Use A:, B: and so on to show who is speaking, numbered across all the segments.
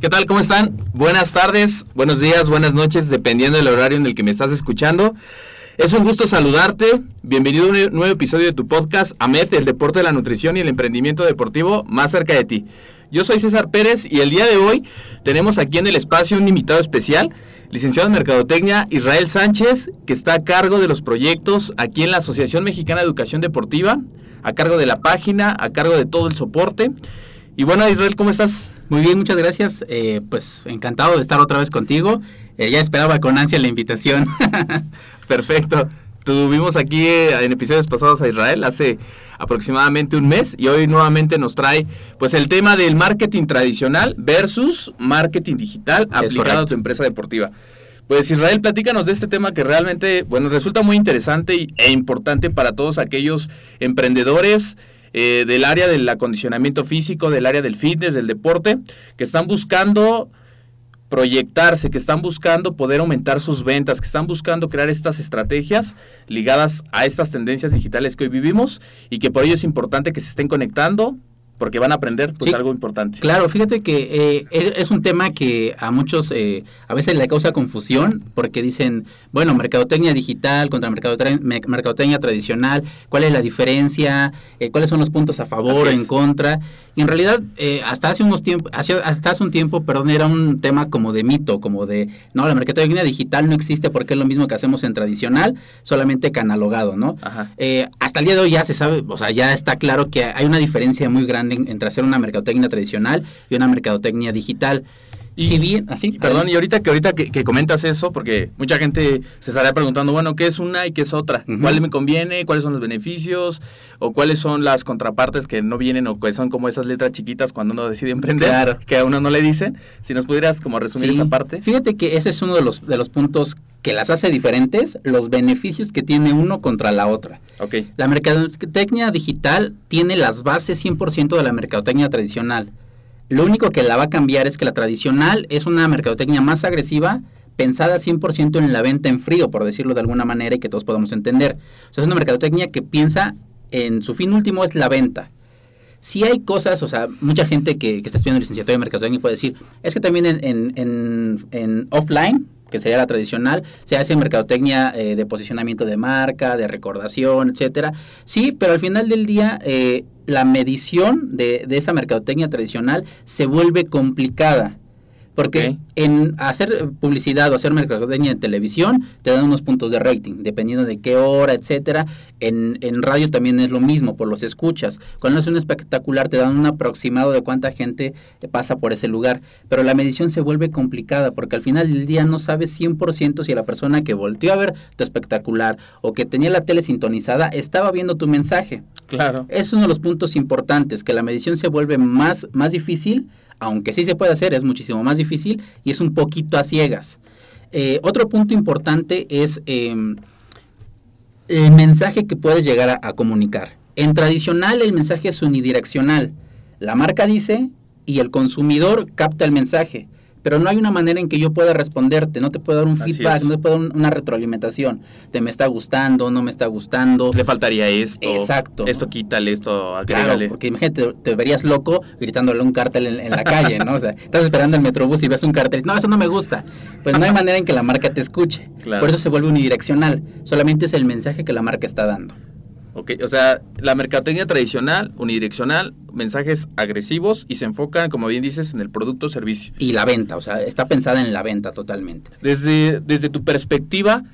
A: ¿Qué tal? ¿Cómo están? Buenas tardes, buenos días, buenas noches, dependiendo del horario en el que me estás escuchando. Es un gusto saludarte. Bienvenido a un nuevo episodio de tu podcast, AMET, el deporte de la nutrición y el emprendimiento deportivo más cerca de ti. Yo soy César Pérez y el día de hoy tenemos aquí en el espacio un invitado especial, licenciado en Mercadotecnia Israel Sánchez, que está a cargo de los proyectos aquí en la Asociación Mexicana de Educación Deportiva, a cargo de la página, a cargo de todo el soporte. Y bueno, Israel, ¿cómo estás?
B: Muy bien, muchas gracias. Eh, pues encantado de estar otra vez contigo. Eh, ya esperaba con ansia la invitación.
A: Perfecto. Tuvimos aquí eh, en episodios pasados a Israel hace aproximadamente un mes y hoy nuevamente nos trae pues el tema del marketing tradicional versus marketing digital aplicado a tu empresa deportiva. Pues Israel, platícanos de este tema que realmente, bueno, resulta muy interesante e importante para todos aquellos emprendedores, eh, del área del acondicionamiento físico, del área del fitness, del deporte, que están buscando proyectarse, que están buscando poder aumentar sus ventas, que están buscando crear estas estrategias ligadas a estas tendencias digitales que hoy vivimos y que por ello es importante que se estén conectando, porque van a aprender pues algo importante.
B: Claro, fíjate que eh, es, un tema que a muchos eh, a veces le causa confusión porque dicen, bueno, mercadotecnia digital contra mercadotecnia, tradicional, ¿cuál es la diferencia? Eh, ¿Cuáles son los puntos a favor o en contra? Y en realidad, hasta hace unos tiempos, hasta hace un tiempo, perdón, era un tema como de mito, como de, no, la mercadotecnia digital no existe porque es lo mismo que hacemos en tradicional, solamente canalogado, ¿no? hasta el día de hoy ya se sabe, o sea, ya está claro que hay una diferencia muy grande entre hacer una mercadotecnia tradicional y una mercadotecnia digital.
A: Y, si bien, así, perdón, y ahorita que ahorita que, comentas eso, porque mucha gente se estaría preguntando, bueno, ¿qué es una y qué es otra? ¿Cuál me conviene? ¿Cuáles son los beneficios? ¿O cuáles son las contrapartes que no vienen o que son como esas letras chiquitas cuando uno decide emprender, que a uno no le dicen? Si nos pudieras como resumir esa parte.
B: Fíjate que ese es uno de los, de los puntos que las hace diferentes, los beneficios que tiene uno contra la otra.
A: Okay.
B: La mercadotecnia digital tiene las bases 100% de la mercadotecnia tradicional. Lo único que la va a cambiar es que la tradicional es una mercadotecnia más agresiva, pensada 100% en la venta en frío, por decirlo de alguna manera, y que todos podamos entender. O sea, es una mercadotecnia que piensa en su fin último es la venta. Si hay cosas, o sea, mucha gente que, está estudiando licenciatura de mercadotecnia puede decir, es que también en, en, en offline, que sería la tradicional, se hace mercadotecnia eh, de posicionamiento de marca, de recordación, etcétera. Sí, pero al final del día eh, la medición de, de, esa mercadotecnia tradicional se vuelve complicada. Porque en hacer publicidad o hacer mercadotecnia en televisión te dan unos puntos de rating, dependiendo de qué hora, etcétera. En, en radio también es lo mismo, por los escuchas. Cuando es un espectacular te dan un aproximado de cuánta gente pasa por ese lugar. Pero la medición se vuelve complicada porque al final del día no sabes 100% si la persona que volteó a ver tu espectacular o que tenía la tele sintonizada estaba viendo tu mensaje.
A: Claro.
B: Es uno de los puntos importantes, que la medición se vuelve más, más difícil Aunque sí se puede hacer, es muchísimo más difícil y es un poquito a ciegas. Eh, otro punto importante es em, el mensaje que puedes llegar a, a comunicar. En tradicional el mensaje es unidireccional. La marca dice y el consumidor capta el mensaje pero no hay una manera en que yo pueda responderte, no te puedo dar un
A: Así
B: feedback,
A: es.
B: no te puedo dar un- una retroalimentación de me está gustando, no me está gustando.
A: Le faltaría esto.
B: Exacto.
A: Esto quítale, esto
B: Claro,
A: agrégale.
B: porque imagínate, te verías loco gritándole un cartel en, en la calle, ¿no? O sea, estás esperando el metrobús y ves un cartel, no, eso no me gusta. Pues no hay manera en que la marca te escuche.
A: Claro.
B: Por eso se vuelve unidireccional. Solamente es el mensaje que la marca está dando.
A: Ok, o sea, la mercadotecnia tradicional, unidireccional, mensajes agresivos y se enfocan, como bien dices, en el producto o servicio.
B: Y la venta, o sea, está pensada en la venta totalmente.
A: Desde, desde tu perspectiva,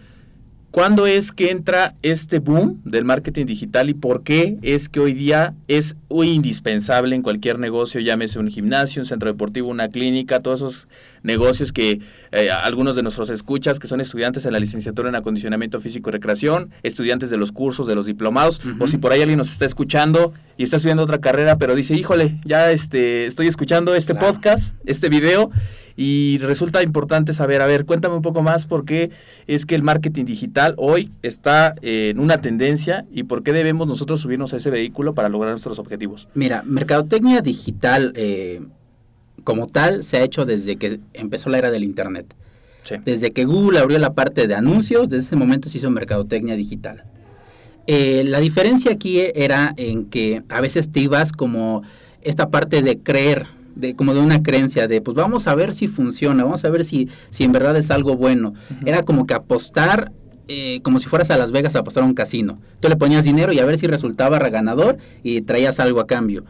A: ¿cuándo es que entra este boom del marketing digital y por qué es que hoy día es indispensable en cualquier negocio, llámese un gimnasio, un centro deportivo, una clínica, todos esos negocios que eh, algunos de nuestros escuchas, que son estudiantes en la licenciatura en acondicionamiento físico y recreación, estudiantes de los cursos, de los diplomados, o si por ahí alguien nos está escuchando y está estudiando otra carrera, pero dice, híjole, ya este, estoy escuchando este
B: Claro.
A: podcast, este video, y resulta importante saber, a ver, cuéntame un poco más por qué es que el marketing digital hoy está eh, en una tendencia y por qué debemos nosotros subirnos a ese vehículo para lograr nuestros objetivos.
B: Mira, mercadotecnia digital eh, como tal se ha hecho desde que empezó la era del Internet.
A: Sí.
B: Desde que Google abrió la parte de anuncios, desde ese momento se hizo mercadotecnia digital. Eh, la diferencia aquí era en que a veces te ibas como esta parte de creer, de como de una creencia de pues vamos a ver si funciona, vamos a ver si, si en verdad es algo bueno. Era como que apostar eh, como si fueras a Las Vegas a apostar a un casino. Tú le ponías dinero y a ver si resultaba ganador y traías algo a cambio.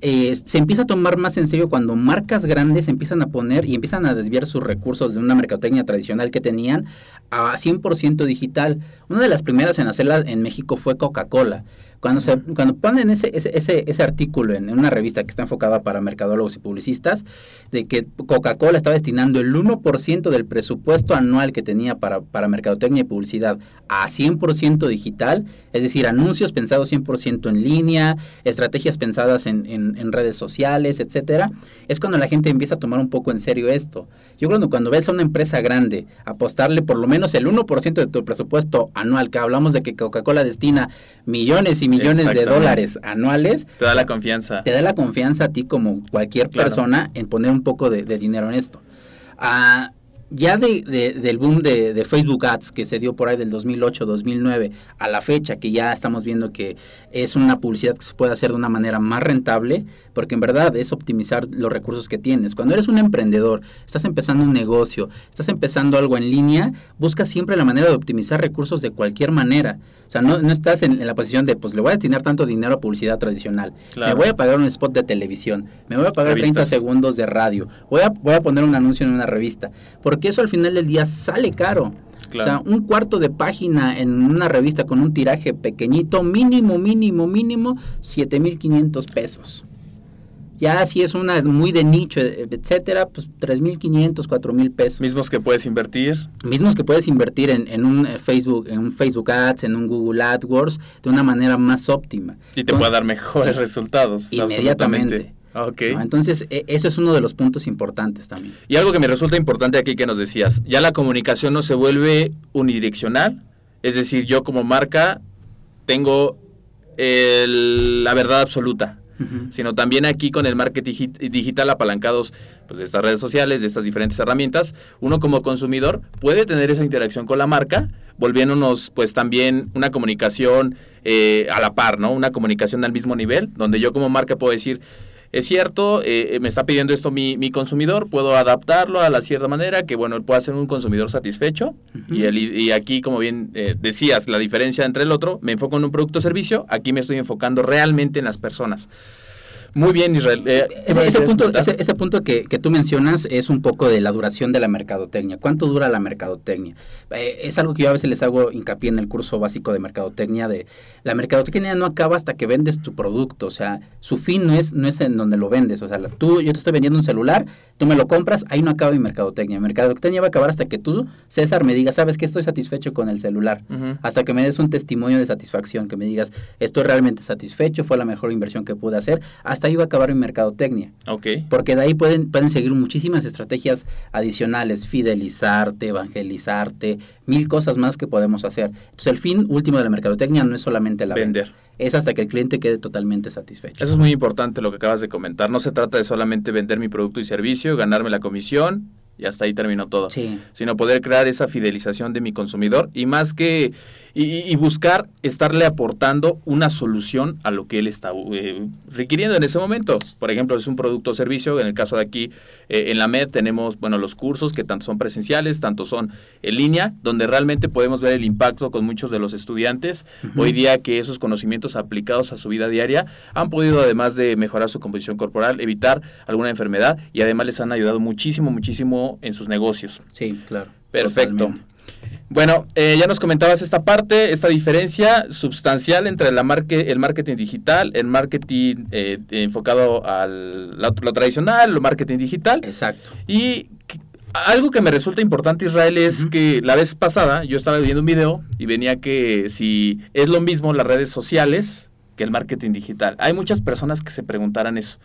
B: Eh, se empieza a tomar más en serio cuando marcas grandes empiezan a poner y empiezan a desviar sus recursos de una mercadotecnia tradicional que tenían a 100% digital. Una de las primeras en hacerla en México fue Coca-Cola. Cuando, se, cuando ponen ese, ese, ese, ese artículo en una revista que está enfocada para mercadólogos y publicistas, de que Coca-Cola estaba destinando el 1% del presupuesto anual que tenía para, para mercadotecnia y publicidad a 100% digital, es decir, anuncios pensados 100% en línea, estrategias pensadas en, en, en redes sociales, etcétera, es cuando la gente empieza a tomar un poco en serio esto. Yo creo que cuando ves a una empresa grande apostarle por lo menos el 1% de tu presupuesto anual, que hablamos de que Coca-Cola destina millones y millones de dólares anuales,
A: Te da la confianza.
B: te da la confianza a ti como cualquier
A: Claro.
B: persona en poner un poco de, de dinero en esto. Ah, ya de, de- del boom de, de Facebook Ads que se dio por ahí del 2008-2009 a la fecha que ya estamos viendo que es una publicidad que se puede hacer de una manera más rentable, porque en verdad es optimizar los recursos que tienes. Cuando eres un emprendedor, estás empezando un negocio, estás empezando algo en línea, busca siempre la manera de optimizar recursos de cualquier manera. O sea, no, no estás en, en la posición de, pues le voy a destinar tanto dinero a publicidad tradicional.
A: Claro.
B: Me voy a pagar un spot de televisión, me voy a pagar 30
A: Revistas.
B: segundos de radio, voy a, voy a poner un anuncio en una revista, porque eso al final del día sale caro.
A: Claro.
B: O sea, un cuarto de página en una revista con un tiraje pequeñito, mínimo, mínimo, mínimo, 7.500 pesos. Ya si es una muy de nicho, e- etcétera, pues 3.500, 4.000 pesos.
A: Mismos que puedes invertir.
B: Mismos que puedes invertir en, en un eh, Facebook, en un Facebook Ads, en un Google AdWords, de una manera más óptima.
A: Y te
B: Entonces,
A: puede dar mejores resultados.
B: Inmediatamente.
A: Absolutamente. Ok.
B: ¿no? Entonces, e- eso es uno de los puntos importantes también.
A: Y algo que me resulta importante aquí que nos decías, ya la comunicación no se vuelve unidireccional, es decir, yo como marca tengo el- la verdad absoluta, sino también aquí con el marketing digi- digital apalancados pues, de estas redes sociales, de estas diferentes herramientas, uno como consumidor puede tener esa interacción con la marca, volviéndonos pues también una comunicación eh, a la par, ¿no? Una comunicación al mismo nivel, donde yo como marca puedo decir, es cierto, eh, me está pidiendo esto mi, mi consumidor, puedo adaptarlo a la cierta manera, que bueno, él pueda ser un consumidor satisfecho. Y, el- y aquí, como bien eh, decías, la diferencia entre el otro, me enfoco en un producto o servicio, aquí me estoy enfocando realmente en las personas. Muy bien, Israel. eh, ¿qué
B: Ese, punto, ese, ese punto que, que tú mencionas es un poco de la duración de la mercadotecnia. ¿Cuánto dura la mercadotecnia? Eh, es algo que yo a veces les hago hincapié en el curso básico de mercadotecnia de la mercadotecnia no acaba hasta que vendes tu producto, o sea, su fin no es no es en donde lo vendes, o sea, tú yo te estoy vendiendo un celular, tú me lo compras, ahí no acaba mi mercadotecnia. Mi mercadotecnia va a acabar hasta que tú, César, me digas, "¿Sabes que estoy satisfecho con el celular?" Hasta que me des un testimonio de satisfacción, que me digas, estoy realmente satisfecho, fue la mejor inversión que pude hacer, hasta hasta ahí va a acabar mi mercadotecnia.
A: Ok.
B: Porque de ahí pueden, pueden seguir muchísimas estrategias adicionales, fidelizarte, evangelizarte, mil cosas más que podemos hacer. Entonces el fin último de la mercadotecnia no es solamente la
A: Vender.
B: venta, es hasta que el cliente quede totalmente satisfecho.
A: Eso es muy importante lo que acabas de comentar. No se trata de solamente vender mi producto y servicio, ganarme la comisión y hasta ahí terminó todo.
B: Sí.
A: Sino poder crear esa fidelización de mi consumidor y más que y, y buscar estarle aportando una solución a lo que él está eh, requiriendo en ese momento. Por ejemplo, es un producto o servicio. En el caso de aquí eh, en la MED tenemos bueno los cursos que tanto son presenciales, tanto son en línea, donde realmente podemos ver el impacto con muchos de los estudiantes. Hoy día que esos conocimientos aplicados a su vida diaria han podido además de mejorar su composición corporal, evitar alguna enfermedad y además les han ayudado muchísimo, muchísimo en sus negocios.
B: Sí, claro.
A: Perfecto.
B: totalmente.
A: Bueno, eh, ya nos comentabas esta parte, esta diferencia sustancial entre la marque, el marketing digital, el marketing eh, enfocado al lo, lo tradicional, el marketing digital.
B: Exacto.
A: Y que- algo que me resulta importante, Israel, es que la vez pasada yo estaba viendo un video y venía que si es lo mismo las redes sociales que el marketing digital. Hay muchas personas que se preguntarán eso.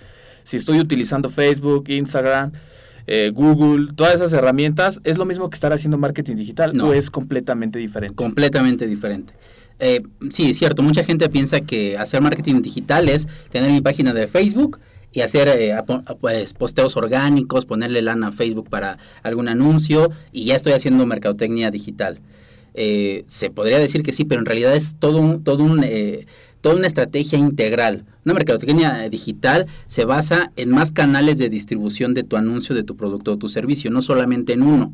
A: Si estoy utilizando Facebook, Instagram, eh, Google, todas esas herramientas, ¿es lo mismo que estar haciendo marketing digital
B: No.
A: o es completamente diferente?
B: Completamente diferente. Eh, sí, es cierto, mucha gente piensa que hacer marketing digital es tener mi página de Facebook y hacer eh, apo- pues, posteos orgánicos, ponerle lana a Facebook para algún anuncio y ya estoy haciendo mercadotecnia digital. Eh, se podría decir que sí, pero en realidad es todo un, todo un, eh, toda una estrategia integral. Una mercadotecnia digital se basa en más canales de distribución de tu anuncio, de tu producto o tu servicio, no solamente en uno.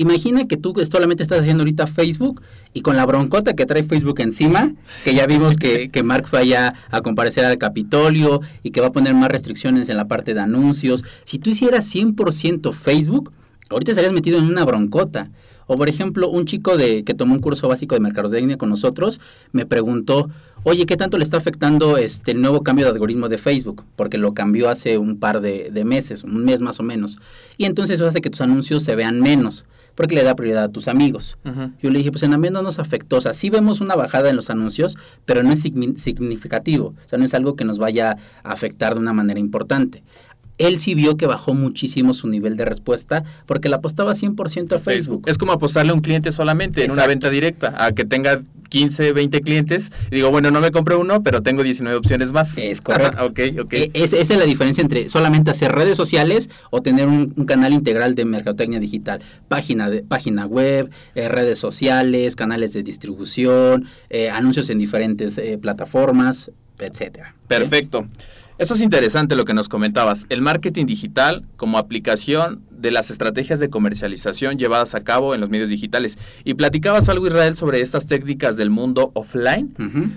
B: Imagina que tú solamente estás haciendo ahorita Facebook y con la broncota que trae Facebook encima, que ya vimos que, que Mark fue allá a comparecer al Capitolio y que va a poner más restricciones en la parte de anuncios. Si tú hicieras 100% Facebook, ahorita estarías metido en una broncota. O por ejemplo, un chico de que tomó un curso básico de mercadotecnia con nosotros me preguntó, oye, ¿qué tanto le está afectando este el nuevo cambio de algoritmo de Facebook? Porque lo cambió hace un par de, de meses, un mes más o menos. Y entonces eso hace que tus anuncios se vean menos, porque le da prioridad a tus amigos. Yo le dije, pues en Amén no nos afectó. O sea, sí vemos una bajada en los anuncios, pero no es signi- significativo. O sea, no es algo que nos vaya a afectar de una manera importante. Él sí vio que bajó muchísimo su nivel de respuesta porque le apostaba 100% a Facebook.
A: Es como apostarle a un cliente solamente en una venta directa, a que tenga 15, 20 clientes. Y digo, bueno, no me compré uno, pero tengo 19 opciones más.
B: Es correcto.
A: ok, ok.
B: E- es- esa es la diferencia entre solamente hacer redes sociales o tener un, un canal integral de mercadotecnia digital. Página, de, página web, eh, redes sociales, canales de distribución, eh, anuncios en diferentes eh, plataformas, etcétera.
A: Perfecto. Eso es interesante lo que nos comentabas. El marketing digital como aplicación de las estrategias de comercialización llevadas a cabo en los medios digitales. Y platicabas algo, Israel, sobre estas técnicas del mundo offline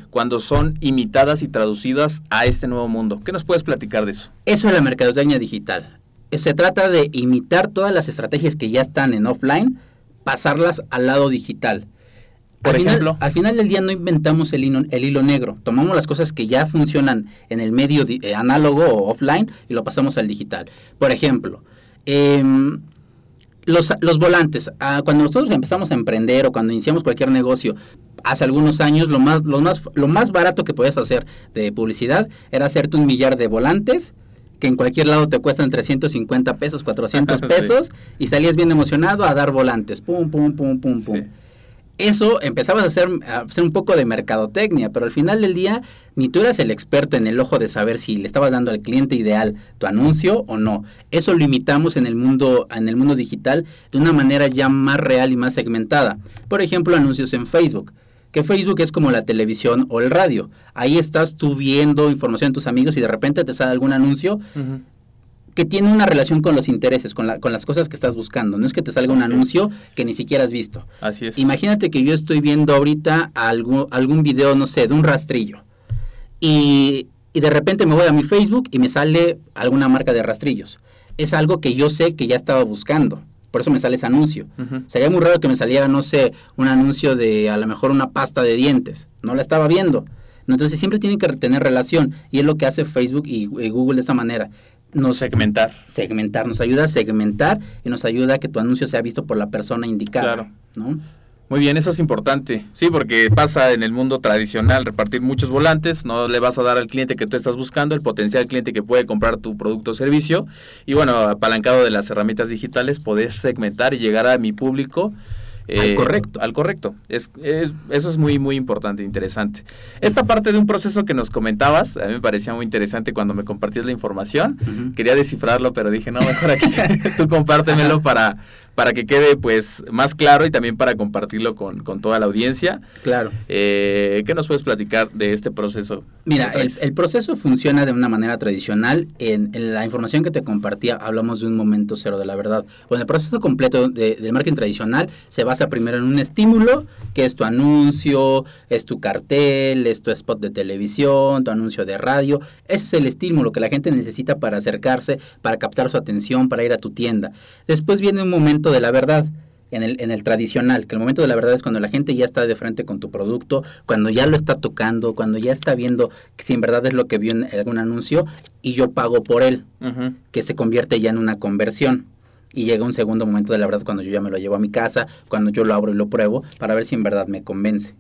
A: cuando son imitadas y traducidas a este nuevo mundo. ¿Qué nos puedes platicar de eso?
B: Eso es la mercadotecnia digital. Se trata de imitar todas las estrategias que ya están en offline, pasarlas al lado digital.
A: Por
B: al final-
A: ejemplo.
B: al final del día no inventamos el hilo, el hilo negro. Tomamos las cosas que ya funcionan en el medio di- eh, análogo o offline y lo pasamos al digital. Por ejemplo, em, los, los volantes. Ah, cuando nosotros empezamos a emprender o cuando iniciamos cualquier negocio, hace algunos años, lo más, lo más, lo más barato que podías hacer de publicidad era hacerte un millar de volantes que en cualquier lado te cuestan 350 pesos, 400
A: Sí.
B: pesos, y salías bien emocionado a dar volantes. Pum, pum, pum, pum, pum.
A: Sí.
B: Eso empezabas a hacer, a hacer un poco de mercadotecnia, pero al final del día ni tú eras el experto en el ojo de saber si le estabas dando al cliente ideal tu anuncio o no. Eso lo imitamos en el mundo, en el mundo digital de una manera ya más real y más segmentada. Por ejemplo, anuncios en Facebook. Que Facebook es como la televisión o el radio. Ahí estás tú viendo información de tus amigos y de repente te sale algún anuncio que tiene una relación con los intereses, con, la- con las cosas que estás buscando. No es que te salga un anuncio que ni siquiera has visto.
A: Así es.
B: Imagínate que yo estoy viendo ahorita algún, algún video, no sé, de un rastrillo. Y, y de repente me voy a mi Facebook y me sale alguna marca de rastrillos. Es algo que yo sé que ya estaba buscando. Por eso me sale ese anuncio. Sería muy raro que me saliera, no sé, un anuncio de a lo mejor una pasta de dientes. No la estaba viendo. Entonces siempre tienen que tener relación. Y es lo que hace Facebook y, y Google de esa manera. Nos,
A: Segmentar.
B: segmentar, nos ayuda a segmentar y nos ayuda a que tu anuncio sea visto por la persona indicada.
A: Claro.
B: ¿no?
A: Muy bien, eso es importante. Sí, porque pasa en el mundo tradicional repartir muchos volantes, no le vas a dar al cliente que tú estás buscando, el potencial cliente que puede comprar tu producto o servicio. Y bueno, apalancado de las herramientas digitales, poder segmentar y llegar a mi público.
B: Al correcto.
A: Al correcto. Es, es- eso es muy, muy importante, interesante. Esta parte de un proceso que nos comentabas, a mí me parecía muy interesante cuando me compartías la información. Quería descifrarlo, pero dije, no, mejor aquí tú compártemelo para, para que quede pues más claro y también para compartirlo con, con toda la audiencia.
B: Claro.
A: Eh, ¿Qué nos puedes platicar de este proceso?
B: Mira, el, el proceso funciona de una manera tradicional. En, en la información que te compartía hablamos de un momento cero de la verdad. Bueno, el proceso completo de- del marketing tradicional se basa primero en un estímulo, que es tu anuncio, es tu cartel, es tu spot de televisión, tu anuncio de radio. Ese es el estímulo que la gente necesita para acercarse, para captar su atención, para ir a tu tienda. Después viene un momento de la verdad. En el, en el tradicional, que el momento de la verdad es cuando la gente ya está de frente con tu producto, cuando ya lo está tocando, cuando ya está viendo si en verdad es lo que vio en algún anuncio y yo pago por él, que se convierte ya en una conversión. Y llega un segundo momento de la verdad cuando yo ya me lo llevo a mi casa, cuando yo lo abro y lo pruebo, para ver si en verdad me convence.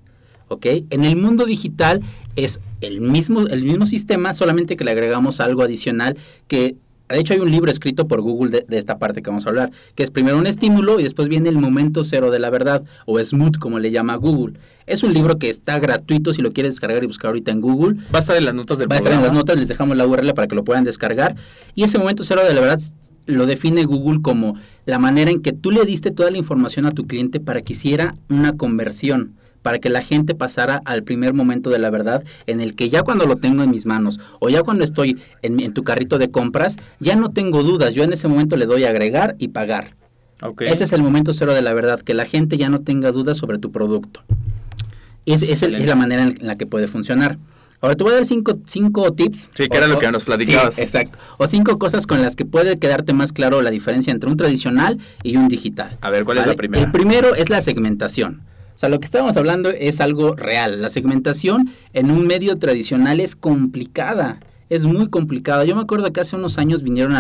B: ¿Ok? En el mundo digital es el mismo, el mismo sistema, solamente que le agregamos algo adicional que de hecho, hay un libro escrito por Google de, de esta parte que vamos a hablar, que es primero un estímulo y después viene el momento cero de la verdad, o SMooth como le llama Google. Es un libro que está gratuito si lo quieres descargar y buscar ahorita en Google.
A: Va a estar en las notas del
B: Va a estar en las notas, les dejamos la URL para que lo puedan descargar. Y ese momento cero de la verdad lo define Google como la manera en que tú le diste toda la información a tu cliente para que hiciera una conversión, para que la gente pasara al primer momento de la verdad en el que ya cuando lo tengo en mis manos o ya cuando estoy en, en tu carrito de compras, ya no tengo dudas, yo en ese momento le doy a agregar y pagar. Ese es el momento cero de la verdad, que la gente ya no tenga dudas sobre tu producto. Es, es, el- es la manera en la que puede funcionar. Ahora te voy a dar cinco, cinco tips.
A: Sí, que era lo que nos platicabas.
B: Sí, exacto. O cinco cosas con las que puede quedarte más claro la diferencia entre un tradicional y un digital.
A: A ver, ¿cuál es la primera?
B: El primero es la segmentación. O sea, lo que estábamos hablando es algo real. La segmentación en un medio tradicional es complicada. Es muy complicada. Yo me acuerdo que hace unos años vinieron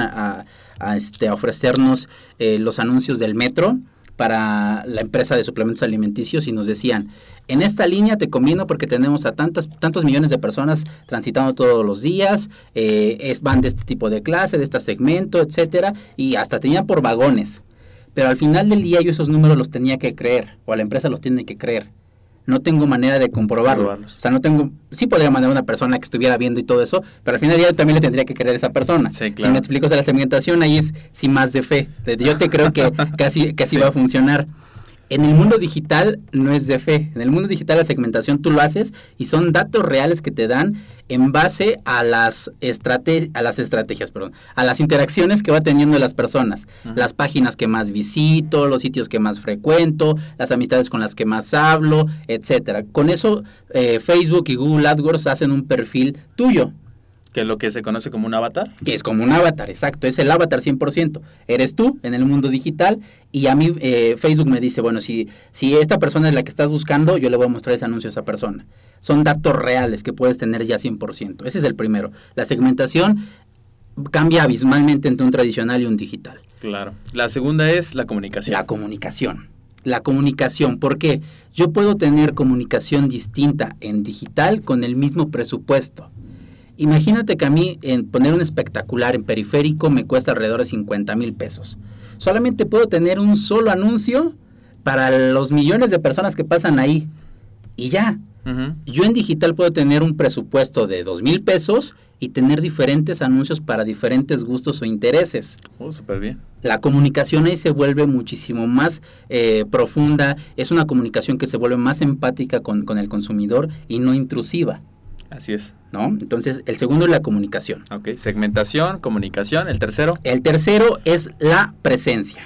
B: este, a ofrecernos eh, los anuncios del metro para la empresa de suplementos alimenticios y nos decían, en esta línea te conviene porque tenemos a tantas, tantos millones de personas transitando todos los días, eh, van de este tipo de clase, de este segmento, etcétera, y hasta tenían por vagones. Pero al final del día yo esos números los tenía que creer, o la empresa los tiene que creer. No tengo manera de comprobarlo.
A: Comprobarlos.
B: O sea, no tengo, sí podría mandar a una persona que estuviera viendo y todo eso, pero al final del día yo también le tendría que creer a esa persona.
A: Sí,
B: Si me explico, o sea, la segmentación ahí es sin más de fe. Yo te creo que casi, casi
A: Sí.
B: va a funcionar. En el mundo digital no es de fe. En el mundo digital la segmentación tú lo haces y son datos reales que te dan en base a las, estrate a las estrategias, perdón, a las interacciones que va teniendo las personas.
A: Ajá.
B: Las páginas que más visito, los sitios que más frecuento, las amistades con las que más hablo, etcétera. Con eso eh, Facebook y Google AdWords hacen un perfil tuyo.
A: Que es lo que se conoce como un avatar.
B: Que es como un avatar, exacto, es el avatar 100%. Eres tú en el mundo digital y a mí eh, Facebook me dice, bueno, si, si esta persona es la que estás buscando, yo le voy a mostrar ese anuncio a esa persona. Son datos reales que puedes tener ya 100%. Ese es el primero. La segmentación cambia abismalmente entre un tradicional y un digital.
A: Claro. La segunda es la comunicación.
B: La comunicación. La comunicación, porque yo puedo tener comunicación distinta en digital con el mismo presupuesto. Imagínate que a mí en poner un espectacular en periférico me cuesta alrededor de 50 mil pesos. Solamente puedo tener un solo anuncio para los millones de personas que pasan ahí. Y ya. Yo en digital puedo tener un presupuesto de 2 mil pesos y tener diferentes anuncios para diferentes gustos o intereses
A: Oh, súper bien.
B: la comunicación ahí se vuelve muchísimo más eh, profunda, es una comunicación que se vuelve más empática con, con el consumidor y no intrusiva,
A: Así es.
B: ¿no? Entonces, el segundo es la comunicación.
A: Ok. Segmentación, comunicación. El tercero,
B: El tercero es la presencia.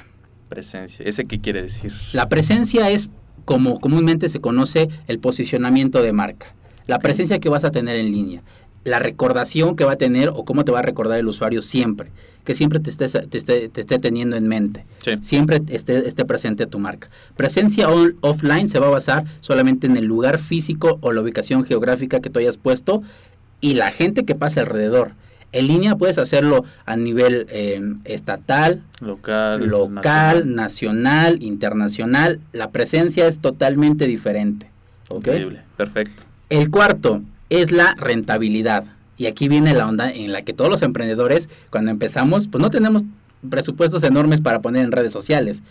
A: presencia. ¿Ese qué quiere decir?
B: La presencia es, como comúnmente se conoce, el posicionamiento de marca. La presencia que vas a tener en línea. La recordación que va a tener o cómo te va a recordar el usuario siempre. Que siempre te, estés- te esté, te esté teniendo en mente.
A: Sí.
B: siempre esté, esté presente tu marca. Presencia on- offline se va a basar solamente en el lugar físico o la ubicación geográfica que tú hayas puesto y la gente que pase alrededor. En línea puedes hacerlo a nivel eh, estatal,
A: Local,
B: local, nacional. internacional. La presencia es totalmente diferente. ¿ok?
A: Increíble, perfecto.
B: El cuarto es la rentabilidad. Y aquí viene la onda en la que todos los emprendedores, cuando empezamos, pues no tenemos presupuestos enormes para poner en redes sociales.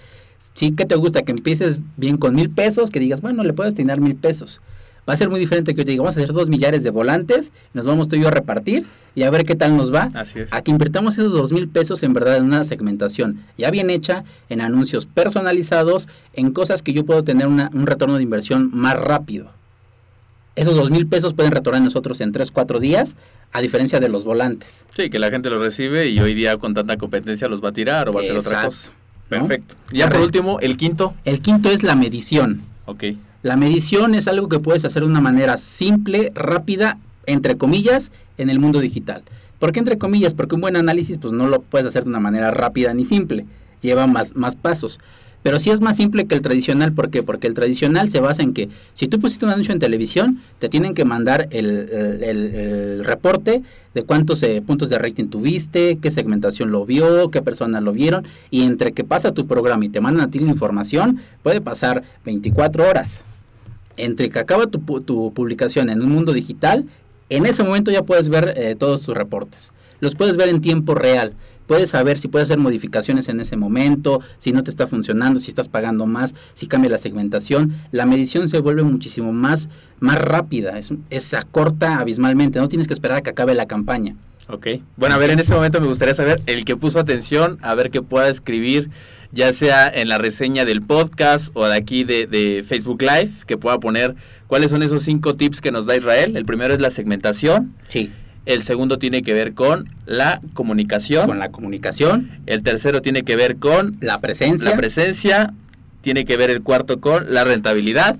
B: Sí que te gusta que empieces bien con mil pesos, que digas, bueno, le puedes destinar mil pesos. Va a ser muy diferente que yo te diga, vamos a hacer dos millares de volantes, nos vamos tú y yo a repartir y a ver qué tal nos va.
A: Así es.
B: A que invirtamos esos dos mil pesos en verdad en una segmentación ya bien hecha, en anuncios personalizados, en cosas que yo puedo tener una- un retorno de inversión más rápido. Esos dos mil pesos pueden retornar nosotros en tres, cuatro días, a diferencia de los volantes.
A: Sí, que la gente lo recibe y hoy día con tanta competencia los va a tirar o va a hacer otra cosa.
B: ¿No?
A: Perfecto. Ya por último, el quinto.
B: El quinto es la medición.
A: Ok.
B: La medición es algo que puedes hacer de una manera simple, rápida, entre comillas, en el mundo digital. ¿Por qué entre comillas? Porque un buen análisis pues no lo puedes hacer de una manera rápida ni simple. Lleva más, más pasos. Pero sí es más simple que el tradicional. ¿Por qué? Porque el tradicional se basa en que si tú pusiste un anuncio en televisión, te tienen que mandar el, el- reporte de cuántos eh, puntos de rating tuviste, qué segmentación lo vio, qué personas lo vieron. Y entre que pasa tu programa y te mandan a ti la información, puede pasar 24 horas entre que acaba tu, tu publicación en un mundo digital, en ese momento ya puedes ver eh, todos tus reportes. Los puedes ver en tiempo real. Puedes saber si puedes hacer modificaciones en ese momento, si no te está funcionando, si estás pagando más, si cambia la segmentación. La medición se vuelve muchísimo más, más rápida, es, es acorta abismalmente. No tienes que esperar a que acabe la campaña.
A: Ok. Bueno, a ver, en este momento me gustaría saber, el que puso atención, a ver qué pueda escribir, ya sea en la reseña del podcast o de aquí de, de Facebook Live, que pueda poner cuáles son esos cinco tips que nos da Israel. El primero es la segmentación,
B: Sí.
A: El segundo tiene que ver con la comunicación,
B: Con la comunicación,
A: el tercero tiene que ver con
B: la presencia.
A: la presencia, tiene que ver el cuarto con la rentabilidad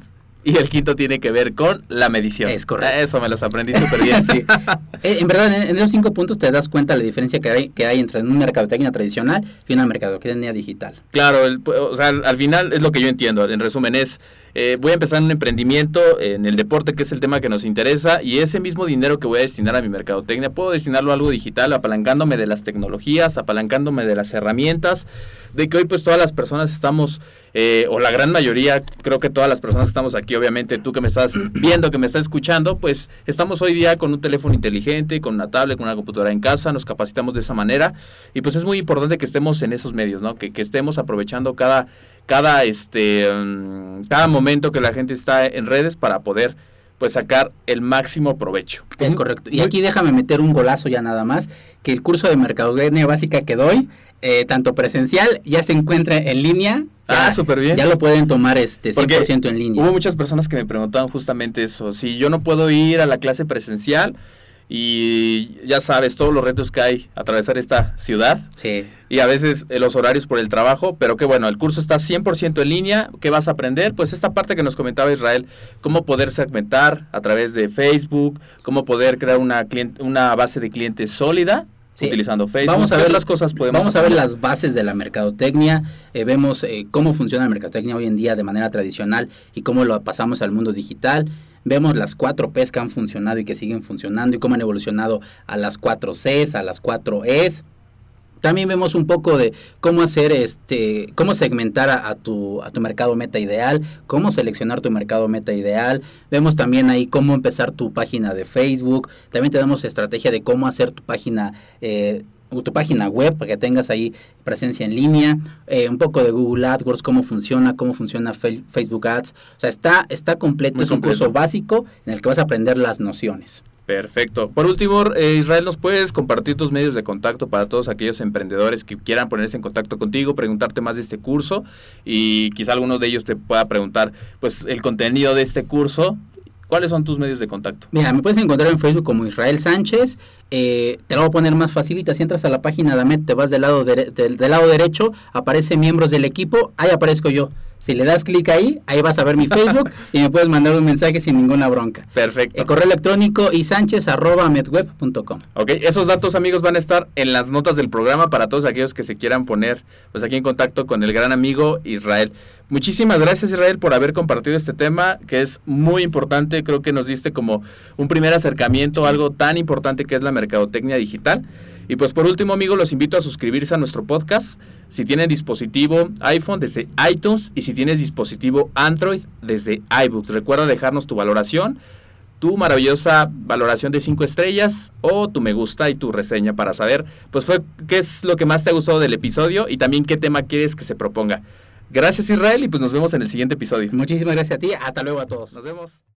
A: y el quinto tiene que ver con la medición.
B: Es correcto.
A: Eso me los aprendí súper bien.
B: Sí. Eh, en verdad, en, esos cinco puntos te das cuenta de la diferencia que hay, que hay entre una mercadotecnia tradicional y una mercadotecnia digital.
A: Claro, el- o sea, al, al final es lo que yo entiendo. En resumen es, eh, voy a empezar un emprendimiento en el deporte, que es el tema que nos interesa, y ese mismo dinero que voy a destinar a mi mercadotecnia, puedo destinarlo a algo digital, apalancándome de las tecnologías, apalancándome de las herramientas, de que hoy pues todas las personas estamos, eh, o la gran mayoría, creo que todas las personas que estamos aquí, obviamente tú que me estás viendo, que me estás escuchando, pues estamos hoy día con un teléfono inteligente, con una tablet, con una computadora en casa, nos capacitamos de esa manera, y pues es muy importante que estemos en esos medios, ¿no? Que, que estemos aprovechando cada, cada, este, mm, cada momento que la gente está en redes para poder pues sacar el máximo provecho.
B: Es correcto. Y aquí déjame meter un golazo ya nada más, que el curso de mercadotecnia básica que doy, eh, tanto presencial, ya se encuentra en línea. Ya,
A: Ah, súper bien.
B: Ya lo pueden tomar este 100%
A: Porque
B: en línea.
A: Hubo muchas personas que me preguntaban justamente eso, si yo no puedo ir a la clase presencial y ya sabes todos los retos que hay atravesar esta ciudad
B: Sí.
A: y a veces eh, los horarios por el trabajo, pero que bueno, el curso está 100% en línea, ¿qué vas a aprender? Pues esta parte que nos comentaba Israel, cómo poder segmentar a través de Facebook, cómo poder crear una, clien- una base de clientes sólida
B: Sí.
A: utilizando Facebook.
B: Vamos a
A: ¿Qué
B: ver
A: otras cosas podemos
B: Vamos a ver las bases de la mercadotecnia, eh, vemos eh, cómo funciona la mercadotecnia hoy en día de manera tradicional y cómo lo pasamos al mundo digital. Vemos las cuatro P's que han funcionado y que siguen funcionando y cómo han evolucionado a las cuatro C's, a las cuatro E's. También vemos un poco de cómo hacer este, cómo segmentar a, tu, a tu mercado meta ideal, cómo seleccionar tu mercado meta ideal. Vemos también ahí cómo empezar tu página de Facebook. También tenemos estrategia de cómo hacer tu página, eh, tu página web para que tengas ahí presencia en línea. Eh, un poco de Google AdWords, cómo funciona, cómo funciona Facebook Ads. O sea, está, está completo,
A: Muy
B: es un
A: completo.
B: curso básico en el que vas a aprender las nociones.
A: Perfecto. Por último, eh, Israel, ¿nos puedes compartir tus medios de contacto para todos aquellos emprendedores que quieran ponerse en contacto contigo, preguntarte más de este curso y quizá alguno de ellos te pueda preguntar pues el contenido de este curso? ¿Cuáles son tus medios de contacto?
B: Mira, me puedes encontrar en Facebook como Israel Sánchez. eh, te lo voy a poner más facilita. Si entras a la página de AMET, te vas del lado, dere- del, del lado derecho, aparece miembros del equipo, ahí aparezco yo. Si le das clic ahí, ahí vas a ver mi Facebook y me puedes mandar un mensaje sin ninguna bronca.
A: Perfecto.
B: El correo electrónico isánchez.medweb.com.
A: Ok, esos datos amigos van a estar en las notas del programa para todos aquellos que se quieran poner pues aquí en contacto con el gran amigo Israel. Muchísimas gracias Israel por haber compartido este tema que es muy importante, creo que nos diste como un primer acercamiento a algo tan importante que es la mercadotecnia digital. Y pues por último amigos los invito a suscribirse a nuestro podcast si tienen dispositivo iPhone desde iTunes y si tienes dispositivo Android desde iBooks. Recuerda dejarnos tu valoración tu maravillosa valoración de 5 estrellas o tu me gusta y tu reseña para saber pues fue qué es lo que más te ha gustado del episodio y también qué tema quieres que se proponga. Gracias Israel y pues nos vemos en el siguiente episodio.
B: Muchísimas gracias a ti. Hasta luego a todos.
A: Nos vemos.